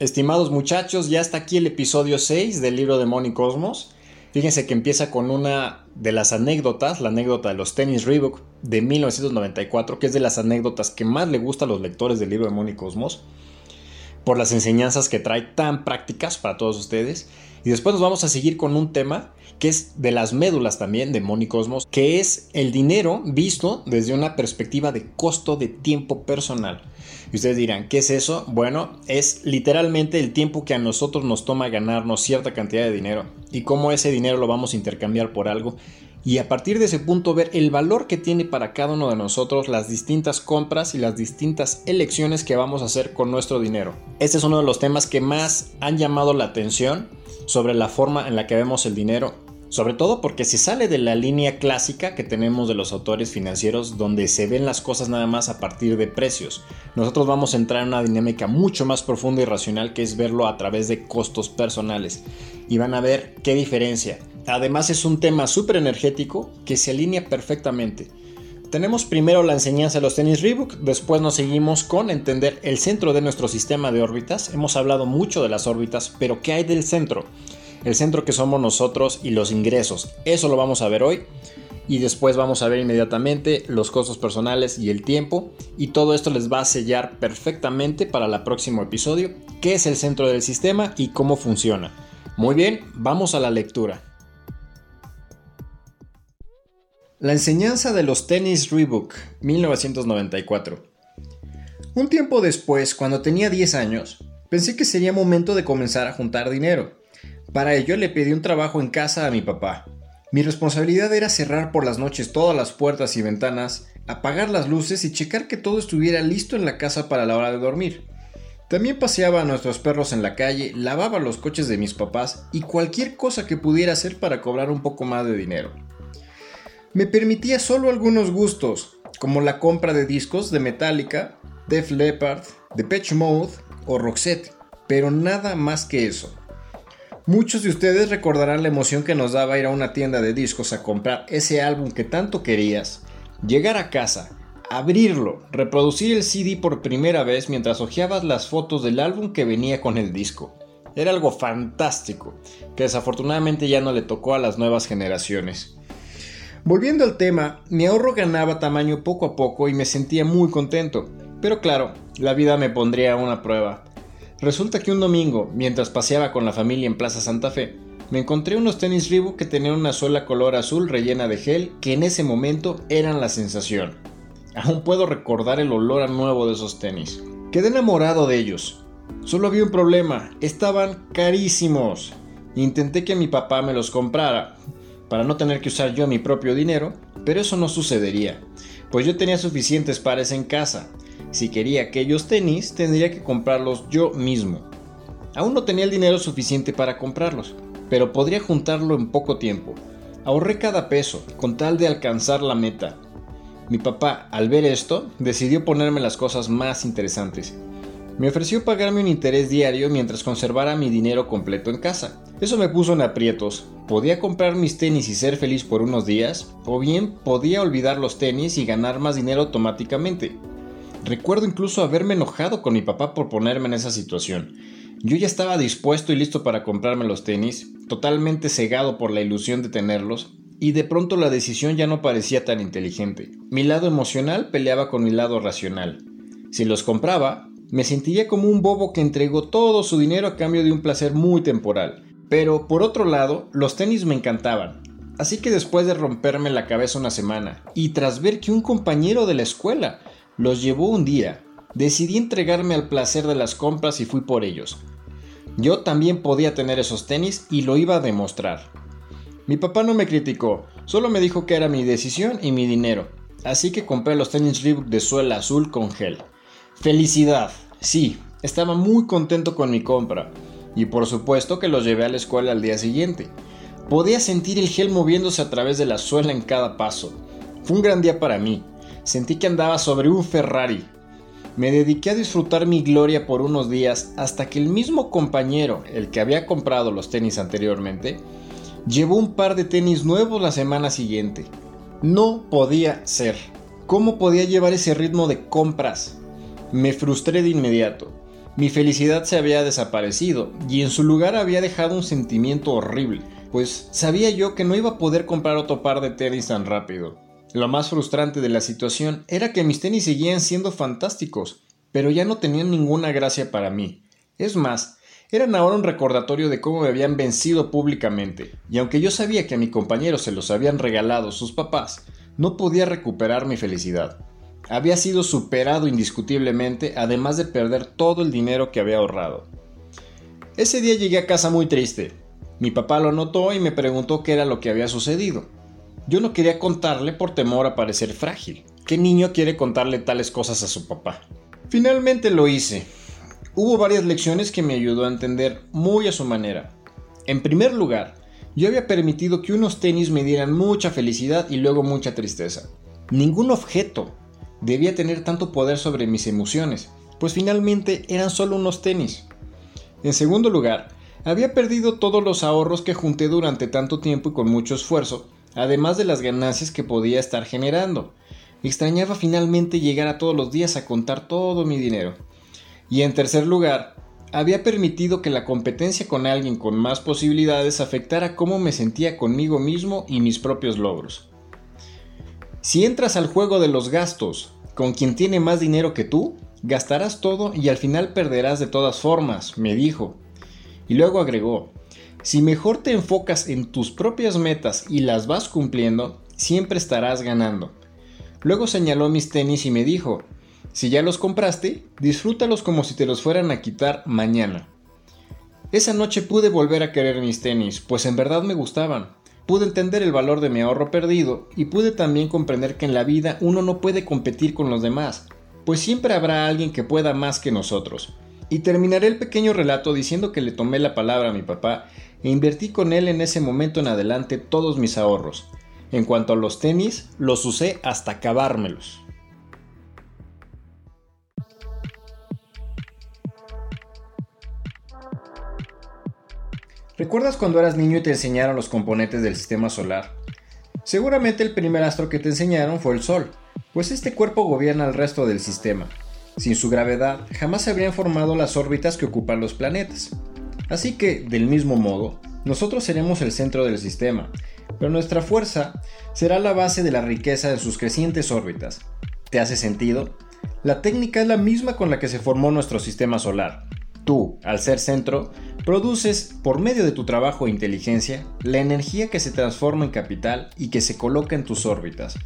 Estimados muchachos, ya está aquí el episodio 6 del libro de Money Cosmos. Fíjense que empieza con una de las anécdotas, la anécdota de los tenis Reebok de 1994, que es de las anécdotas que más le gusta a los lectores del libro de Money Cosmos, por las enseñanzas que trae tan prácticas para todos ustedes. Y después nos vamos a seguir con un tema que es de las médulas también de Money Cosmos, que es el dinero visto desde una perspectiva de costo de tiempo personal. Y ustedes dirán, ¿qué es eso? Bueno, es literalmente el tiempo que a nosotros nos toma ganarnos cierta cantidad de dinero y cómo ese dinero lo vamos a intercambiar por algo. Y a partir de ese punto ver el valor que tiene para cada uno de nosotros las distintas compras y las distintas elecciones que vamos a hacer con nuestro dinero. Este es uno de los temas que más han llamado la atención sobre la forma en la que vemos el dinero sobre todo porque se sale de la línea clásica que tenemos de los autores financieros donde se ven las cosas nada más a partir de precios. Nosotros vamos a entrar en una dinámica mucho más profunda y racional que es verlo a través de costos personales. Y van a ver qué diferencia. Además es un tema súper energético que se alinea perfectamente. Tenemos primero la enseñanza de los tenis Reebok, después nos seguimos con entender el centro de nuestro sistema de órbitas. Hemos hablado mucho de las órbitas, pero ¿qué hay del centro? El centro que somos nosotros y los ingresos. Eso lo vamos a ver hoy. Y después vamos a ver inmediatamente los costos personales y el tiempo. Y todo esto les va a sellar perfectamente para el próximo episodio, qué es el centro del sistema y cómo funciona. Muy bien, vamos a la lectura. La enseñanza de los tenis Reebok, 1994. Un tiempo después, cuando tenía 10 años, pensé que sería momento de comenzar a juntar dinero. Para ello le pedí un trabajo en casa a mi papá. Mi responsabilidad era cerrar por las noches todas las puertas y ventanas, apagar las luces y checar que todo estuviera listo en la casa para la hora de dormir. También paseaba a nuestros perros en la calle, lavaba los coches de mis papás y cualquier cosa que pudiera hacer para cobrar un poco más de dinero. Me permitía solo algunos gustos, como la compra de discos de Metallica, Def Leppard, Depeche Mode o Roxette, pero nada más que eso. Muchos de ustedes recordarán la emoción que nos daba ir a una tienda de discos a comprar ese álbum que tanto querías, llegar a casa, abrirlo, reproducir el CD por primera vez mientras hojeabas las fotos del álbum que venía con el disco. Era algo fantástico, que desafortunadamente ya no le tocó a las nuevas generaciones. Volviendo al tema, mi ahorro ganaba tamaño poco a poco y me sentía muy contento, pero claro, la vida me pondría a una prueba. Resulta que un domingo, mientras paseaba con la familia en Plaza Santa Fe, me encontré unos tenis Reebok que tenían una sola color azul rellena de gel que en ese momento eran la sensación. Aún puedo recordar el olor a nuevo de esos tenis. Quedé enamorado de ellos. Solo había un problema, estaban carísimos. Intenté que mi papá me los comprara, para no tener que usar yo mi propio dinero, pero eso no sucedería, pues yo tenía suficientes pares en casa si quería aquellos tenis, tendría que comprarlos yo mismo. Aún no tenía el dinero suficiente para comprarlos, pero podría juntarlo en poco tiempo. Ahorré cada peso, con tal de alcanzar la meta. Mi papá, al ver esto, decidió ponerme las cosas más interesantes. Me ofreció pagarme un interés diario mientras conservara mi dinero completo en casa. Eso me puso en aprietos. Podía comprar mis tenis y ser feliz por unos días, o bien podía olvidar los tenis y ganar más dinero automáticamente. Recuerdo incluso haberme enojado con mi papá por ponerme en esa situación. Yo ya estaba dispuesto y listo para comprarme los tenis, totalmente cegado por la ilusión de tenerlos, y de pronto la decisión ya no parecía tan inteligente. Mi lado emocional peleaba con mi lado racional. Si los compraba, me sentiría como un bobo que entregó todo su dinero a cambio de un placer muy temporal. Pero por otro lado, los tenis me encantaban. Así que después de romperme la cabeza una semana, y tras ver que un compañero de la escuela los llevó un día. Decidí entregarme al placer de las compras y fui por ellos. Yo también podía tener esos tenis y lo iba a demostrar. Mi papá no me criticó, solo me dijo que era mi decisión y mi dinero. Así que compré los tenis Reebok de suela azul con gel. Felicidad, sí, estaba muy contento con mi compra. Y por supuesto que los llevé a la escuela al día siguiente. Podía sentir el gel moviéndose a través de la suela en cada paso. Fue un gran día para mí. Sentí que andaba sobre un Ferrari. Me dediqué a disfrutar mi gloria por unos días hasta que el mismo compañero, el que había comprado los tenis anteriormente, llevó un par de tenis nuevos la semana siguiente. No podía ser. ¿Cómo podía llevar ese ritmo de compras? Me frustré de inmediato. Mi felicidad se había desaparecido y en su lugar había dejado un sentimiento horrible, pues sabía yo que no iba a poder comprar otro par de tenis tan rápido. Lo más frustrante de la situación era que mis tenis seguían siendo fantásticos, pero ya no tenían ninguna gracia para mí. Es más, eran ahora un recordatorio de cómo me habían vencido públicamente, y aunque yo sabía que a mi compañero se los habían regalado sus papás, no podía recuperar mi felicidad. Había sido superado indiscutiblemente, además de perder todo el dinero que había ahorrado. Ese día llegué a casa muy triste. Mi papá lo notó y me preguntó qué era lo que había sucedido. Yo no quería contarle por temor a parecer frágil. ¿Qué niño quiere contarle tales cosas a su papá? Finalmente lo hice. Hubo varias lecciones que me ayudó a entender muy a su manera. En primer lugar, yo había permitido que unos tenis me dieran mucha felicidad y luego mucha tristeza. Ningún objeto, debía tener tanto poder sobre mis emociones, pues finalmente eran solo unos tenis. En segundo lugar, había perdido todos los ahorros que junté durante tanto tiempo y con mucho esfuerzo, además de las ganancias que podía estar generando. Extrañaba finalmente llegar a todos los días a contar todo mi dinero. Y en tercer lugar, había permitido que la competencia con alguien con más posibilidades afectara cómo me sentía conmigo mismo y mis propios logros. Si entras al juego de los gastos con quien tiene más dinero que tú, gastarás todo y al final perderás de todas formas, me dijo. Y luego agregó, si mejor te enfocas en tus propias metas y las vas cumpliendo, siempre estarás ganando. Luego señaló mis tenis y me dijo, si ya los compraste, disfrútalos como si te los fueran a quitar mañana. Esa noche pude volver a querer mis tenis, pues en verdad me gustaban pude entender el valor de mi ahorro perdido y pude también comprender que en la vida uno no puede competir con los demás, pues siempre habrá alguien que pueda más que nosotros. Y terminaré el pequeño relato diciendo que le tomé la palabra a mi papá e invertí con él en ese momento en adelante todos mis ahorros. En cuanto a los tenis, los usé hasta acabármelos. ¿Recuerdas cuando eras niño y te enseñaron los componentes del sistema solar? Seguramente el primer astro que te enseñaron fue el Sol, pues este cuerpo gobierna el resto del sistema. Sin su gravedad, jamás se habrían formado las órbitas que ocupan los planetas. Así que, del mismo modo, nosotros seremos el centro del sistema, pero nuestra fuerza será la base de la riqueza de sus crecientes órbitas. ¿Te hace sentido? La técnica es la misma con la que se formó nuestro sistema solar. Tú, al ser centro, produces, por medio de tu trabajo e inteligencia, la energía que se transforma en capital y que se coloca en tus órbitas.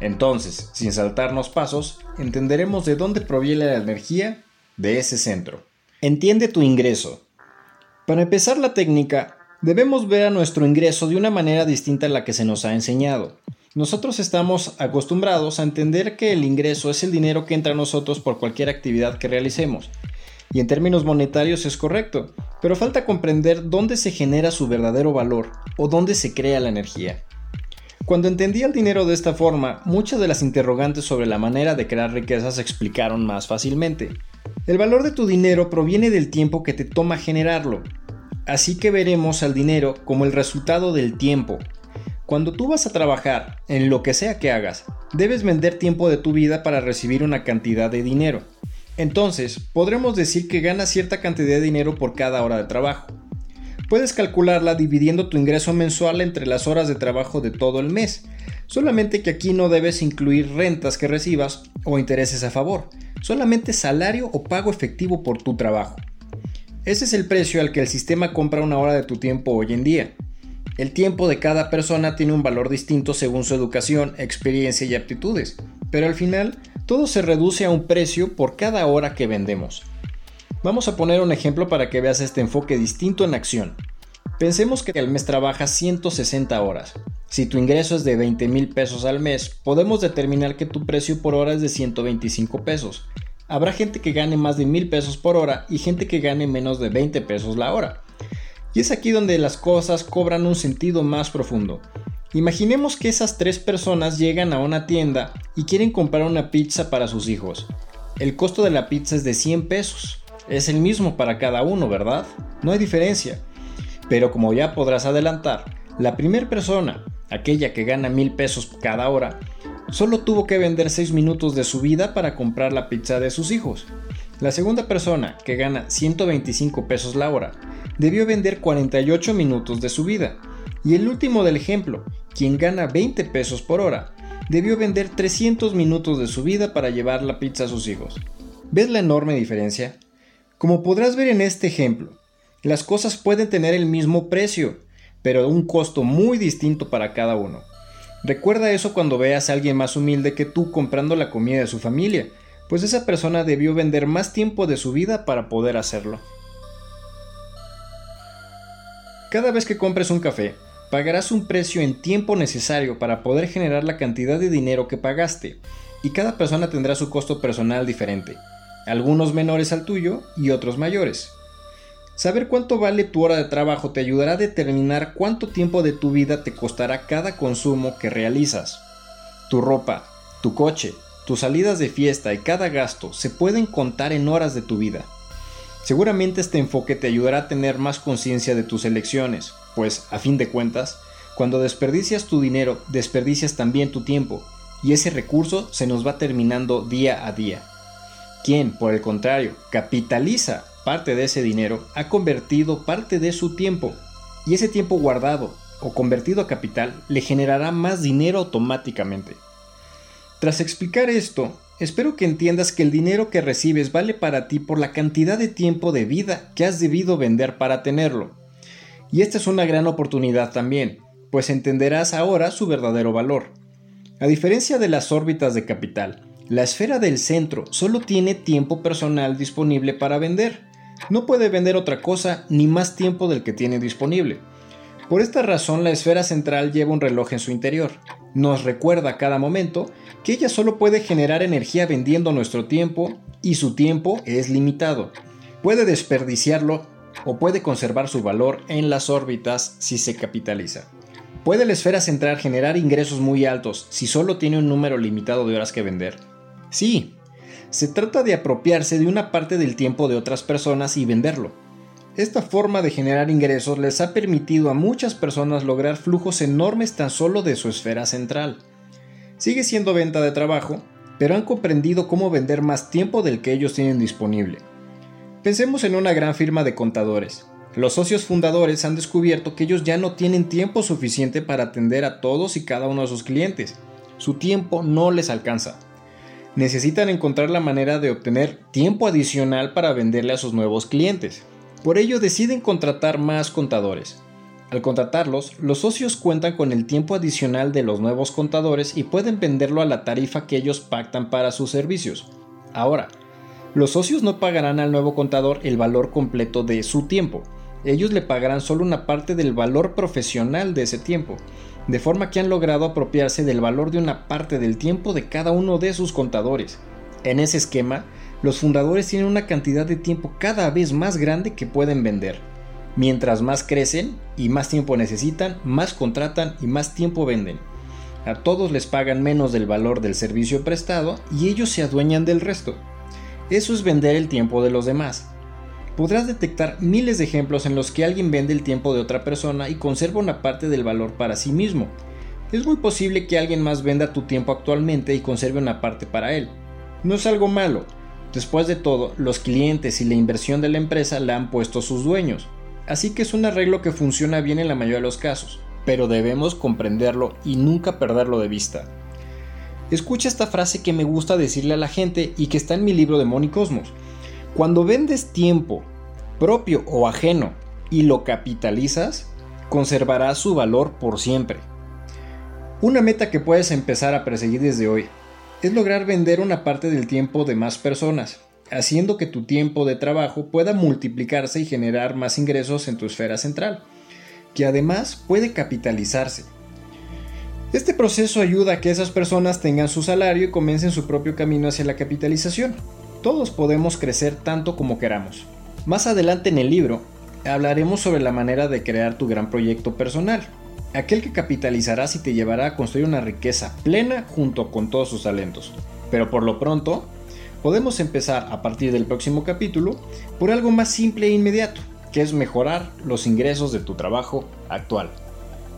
Entonces, sin saltarnos pasos, entenderemos de dónde proviene la energía de ese centro. Entiende tu ingreso. Para empezar la técnica, debemos ver a nuestro ingreso de una manera distinta a la que se nos ha enseñado. Nosotros estamos acostumbrados a entender que el ingreso es el dinero que entra a nosotros por cualquier actividad que realicemos, y en términos monetarios es correcto, pero falta comprender dónde se genera su verdadero valor o dónde se crea la energía. Cuando entendí el dinero de esta forma, muchas de las interrogantes sobre la manera de crear riqueza se explicaron más fácilmente. El valor de tu dinero proviene del tiempo que te toma generarlo, así que veremos al dinero como el resultado del tiempo. Cuando tú vas a trabajar, en lo que sea que hagas, debes vender tiempo de tu vida para recibir una cantidad de dinero. Entonces, podremos decir que ganas cierta cantidad de dinero por cada hora de trabajo. Puedes calcularla dividiendo tu ingreso mensual entre las horas de trabajo de todo el mes, solamente que aquí no debes incluir rentas que recibas o intereses a favor, solamente salario o pago efectivo por tu trabajo. Ese es el precio al que el sistema compra una hora de tu tiempo hoy en día. El tiempo de cada persona tiene un valor distinto según su educación, experiencia y aptitudes, pero al final todo se reduce a un precio por cada hora que vendemos. Vamos a poner un ejemplo para que veas este enfoque distinto en acción. Pensemos que al mes trabajas 160 horas. Si tu ingreso es de 20 mil pesos al mes, podemos determinar que tu precio por hora es de 125 pesos. Habrá gente que gane más de mil pesos por hora y gente que gane menos de 20 pesos la hora. Y es aquí donde las cosas cobran un sentido más profundo. Imaginemos que esas tres personas llegan a una tienda y quieren comprar una pizza para sus hijos. El costo de la pizza es de 100 pesos. Es el mismo para cada uno, ¿verdad? No hay diferencia. Pero como ya podrás adelantar, la primera persona, aquella que gana mil pesos cada hora, solo tuvo que vender 6 minutos de su vida para comprar la pizza de sus hijos. La segunda persona, que gana 125 pesos la hora, debió vender 48 minutos de su vida. Y el último del ejemplo, quien gana 20 pesos por hora, debió vender 300 minutos de su vida para llevar la pizza a sus hijos. ¿Ves la enorme diferencia? Como podrás ver en este ejemplo, las cosas pueden tener el mismo precio, pero un costo muy distinto para cada uno. Recuerda eso cuando veas a alguien más humilde que tú comprando la comida de su familia, pues esa persona debió vender más tiempo de su vida para poder hacerlo. Cada vez que compres un café, pagarás un precio en tiempo necesario para poder generar la cantidad de dinero que pagaste, y cada persona tendrá su costo personal diferente, algunos menores al tuyo y otros mayores. Saber cuánto vale tu hora de trabajo te ayudará a determinar cuánto tiempo de tu vida te costará cada consumo que realizas. Tu ropa, tu coche, tus salidas de fiesta y cada gasto se pueden contar en horas de tu vida. Seguramente este enfoque te ayudará a tener más conciencia de tus elecciones, pues, a fin de cuentas, cuando desperdicias tu dinero, desperdicias también tu tiempo, y ese recurso se nos va terminando día a día. Quien, por el contrario, capitaliza parte de ese dinero, ha convertido parte de su tiempo, y ese tiempo guardado o convertido a capital le generará más dinero automáticamente. Tras explicar esto, espero que entiendas que el dinero que recibes vale para ti por la cantidad de tiempo de vida que has debido vender para tenerlo. Y esta es una gran oportunidad también, pues entenderás ahora su verdadero valor. A diferencia de las órbitas de capital, la esfera del centro solo tiene tiempo personal disponible para vender. No puede vender otra cosa ni más tiempo del que tiene disponible. Por esta razón la esfera central lleva un reloj en su interior. Nos recuerda a cada momento que ella solo puede generar energía vendiendo nuestro tiempo y su tiempo es limitado. Puede desperdiciarlo o puede conservar su valor en las órbitas si se capitaliza. ¿Puede la esfera central generar ingresos muy altos si solo tiene un número limitado de horas que vender? Sí, se trata de apropiarse de una parte del tiempo de otras personas y venderlo. Esta forma de generar ingresos les ha permitido a muchas personas lograr flujos enormes tan solo de su esfera central. Sigue siendo venta de trabajo, pero han comprendido cómo vender más tiempo del que ellos tienen disponible. Pensemos en una gran firma de contadores. Los socios fundadores han descubierto que ellos ya no tienen tiempo suficiente para atender a todos y cada uno de sus clientes. Su tiempo no les alcanza. Necesitan encontrar la manera de obtener tiempo adicional para venderle a sus nuevos clientes. Por ello deciden contratar más contadores. Al contratarlos, los socios cuentan con el tiempo adicional de los nuevos contadores y pueden venderlo a la tarifa que ellos pactan para sus servicios. Ahora, los socios no pagarán al nuevo contador el valor completo de su tiempo. Ellos le pagarán solo una parte del valor profesional de ese tiempo, de forma que han logrado apropiarse del valor de una parte del tiempo de cada uno de sus contadores. En ese esquema, los fundadores tienen una cantidad de tiempo cada vez más grande que pueden vender. Mientras más crecen y más tiempo necesitan, más contratan y más tiempo venden. A todos les pagan menos del valor del servicio prestado y ellos se adueñan del resto. Eso es vender el tiempo de los demás. Podrás detectar miles de ejemplos en los que alguien vende el tiempo de otra persona y conserva una parte del valor para sí mismo. Es muy posible que alguien más venda tu tiempo actualmente y conserve una parte para él. No es algo malo. Después de todo, los clientes y la inversión de la empresa la han puesto sus dueños así que es un arreglo que funciona bien en la mayoría de los casos, pero debemos comprenderlo y nunca perderlo de vista. Escucha esta frase que me gusta decirle a la gente y que está en mi libro de Cosmos. Cuando vendes tiempo, propio o ajeno, y lo capitalizas, conservará su valor por siempre. Una meta que puedes empezar a perseguir desde hoy es lograr vender una parte del tiempo de más personas, haciendo que tu tiempo de trabajo pueda multiplicarse y generar más ingresos en tu esfera central, que además puede capitalizarse. Este proceso ayuda a que esas personas tengan su salario y comiencen su propio camino hacia la capitalización. Todos podemos crecer tanto como queramos. Más adelante en el libro hablaremos sobre la manera de crear tu gran proyecto personal, aquel que capitalizarás y te llevará a construir una riqueza plena junto con todos sus talentos. Pero por lo pronto, podemos empezar a partir del próximo capítulo por algo más simple e inmediato, que es mejorar los ingresos de tu trabajo actual.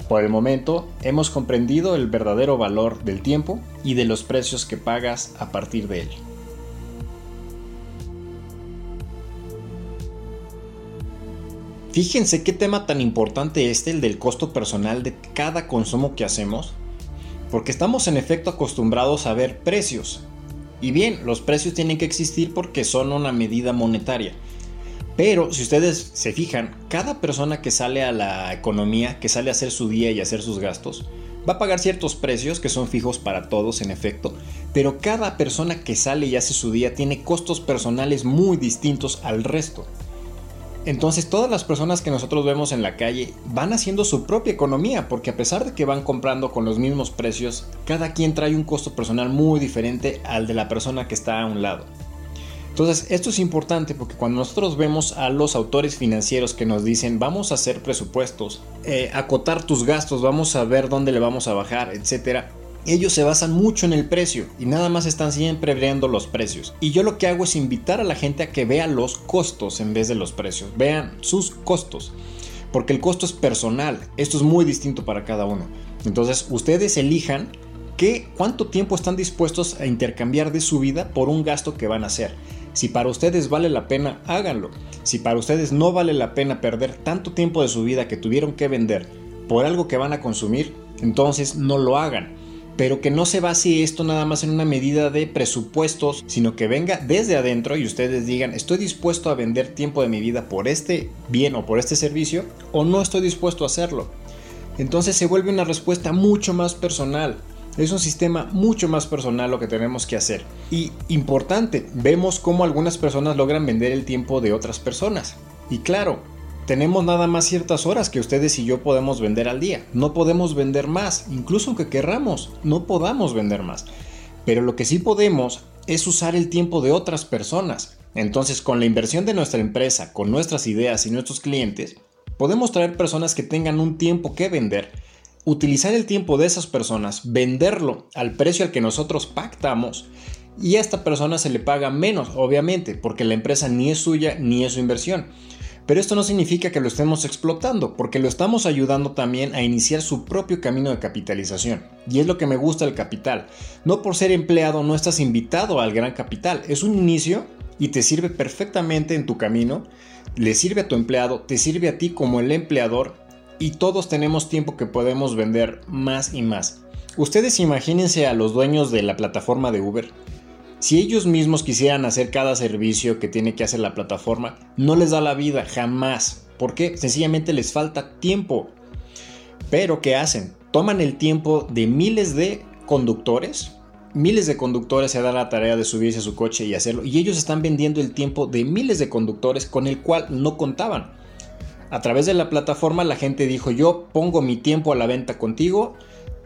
Por el momento, hemos comprendido el verdadero valor del tiempo y de los precios que pagas a partir de él. Fíjense qué tema tan importante este, el del costo personal de cada consumo que hacemos, porque estamos en efecto acostumbrados a ver precios. Y bien, los precios tienen que existir porque son una medida monetaria, pero si ustedes se fijan, cada persona que sale a la economía, que sale a hacer su día y a hacer sus gastos, va a pagar ciertos precios que son fijos para todos en efecto, pero cada persona que sale y hace su día tiene costos personales muy distintos al resto. Entonces todas las personas que nosotros vemos en la calle van haciendo su propia economía, porque a pesar de que van comprando con los mismos precios, cada quien trae un costo personal muy diferente al de la persona que está a un lado. Entonces, esto es importante porque cuando nosotros vemos a los autores financieros que nos dicen vamos a hacer presupuestos, eh, acotar tus gastos, vamos a ver dónde le vamos a bajar, etcétera, ellos se basan mucho en el precio y nada más están siempre viendo los precios. Y yo lo que hago es invitar a la gente a que vea los costos en vez de los precios. Vean sus costos. Porque el costo es personal. Esto es muy distinto para cada uno. Entonces ustedes elijan qué, cuánto tiempo están dispuestos a intercambiar de su vida por un gasto que van a hacer. Si para ustedes vale la pena, háganlo. Si para ustedes no vale la pena perder tanto tiempo de su vida que tuvieron que vender por algo que van a consumir, entonces no lo hagan. Pero que no se base esto nada más en una medida de presupuestos, sino que venga desde adentro y ustedes digan, estoy dispuesto a vender tiempo de mi vida por este bien o por este servicio, o no estoy dispuesto a hacerlo. Entonces se vuelve una respuesta mucho más personal. Es un sistema mucho más personal lo que tenemos que hacer. Y importante, vemos cómo algunas personas logran vender el tiempo de otras personas. Y claro, tenemos nada más ciertas horas que ustedes y yo podemos vender al día. No podemos vender más, incluso aunque querramos, no podamos vender más. Pero lo que sí podemos es usar el tiempo de otras personas. Entonces, con la inversión de nuestra empresa, con nuestras ideas y nuestros clientes, podemos traer personas que tengan un tiempo que vender utilizar el tiempo de esas personas, venderlo al precio al que nosotros pactamos y a esta persona se le paga menos, obviamente, porque la empresa ni es suya ni es su inversión. Pero esto no significa que lo estemos explotando, porque lo estamos ayudando también a iniciar su propio camino de capitalización. Y es lo que me gusta del capital. No por ser empleado no estás invitado al gran capital, es un inicio y te sirve perfectamente en tu camino, le sirve a tu empleado, te sirve a ti como el empleador y todos tenemos tiempo que podemos vender más y más. Ustedes imagínense a los dueños de la plataforma de Uber. Si ellos mismos quisieran hacer cada servicio que tiene que hacer la plataforma, no les da la vida, jamás. porque Sencillamente les falta tiempo. Pero ¿qué hacen? Toman el tiempo de miles de conductores. Miles de conductores se dan la tarea de subirse a su coche y hacerlo. Y ellos están vendiendo el tiempo de miles de conductores con el cual no contaban. A través de la plataforma la gente dijo yo pongo mi tiempo a la venta contigo,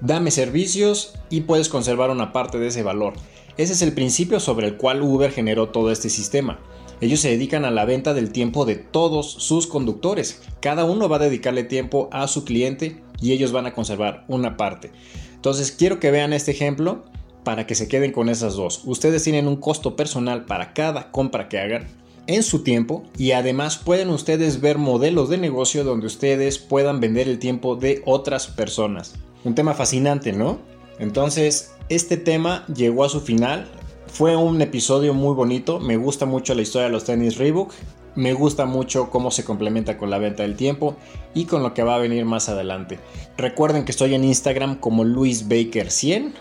dame servicios y puedes conservar una parte de ese valor. Ese es el principio sobre el cual Uber generó todo este sistema. Ellos se dedican a la venta del tiempo de todos sus conductores. Cada uno va a dedicarle tiempo a su cliente y ellos van a conservar una parte. Entonces quiero que vean este ejemplo para que se queden con esas dos. Ustedes tienen un costo personal para cada compra que hagan en su tiempo y además pueden ustedes ver modelos de negocio donde ustedes puedan vender el tiempo de otras personas. Un tema fascinante, ¿no? Entonces, este tema llegó a su final. Fue un episodio muy bonito. Me gusta mucho la historia de los tenis Reebok. Me gusta mucho cómo se complementa con la venta del tiempo y con lo que va a venir más adelante. Recuerden que estoy en Instagram como LuisBaker100.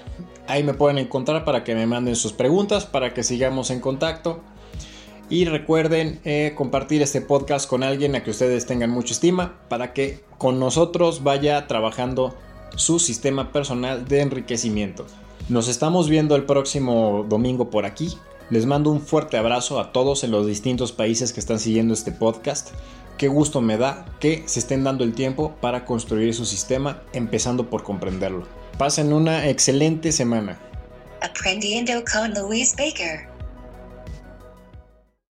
Ahí me pueden encontrar para que me manden sus preguntas, para que sigamos en contacto. Y recuerden eh, compartir este podcast con alguien a que ustedes tengan mucha estima para que con nosotros vaya trabajando su sistema personal de enriquecimiento. Nos estamos viendo el próximo domingo por aquí. Les mando un fuerte abrazo a todos en los distintos países que están siguiendo este podcast. Qué gusto me da que se estén dando el tiempo para construir su sistema, empezando por comprenderlo. Pasen una excelente semana. Aprendiendo con Luis Baker.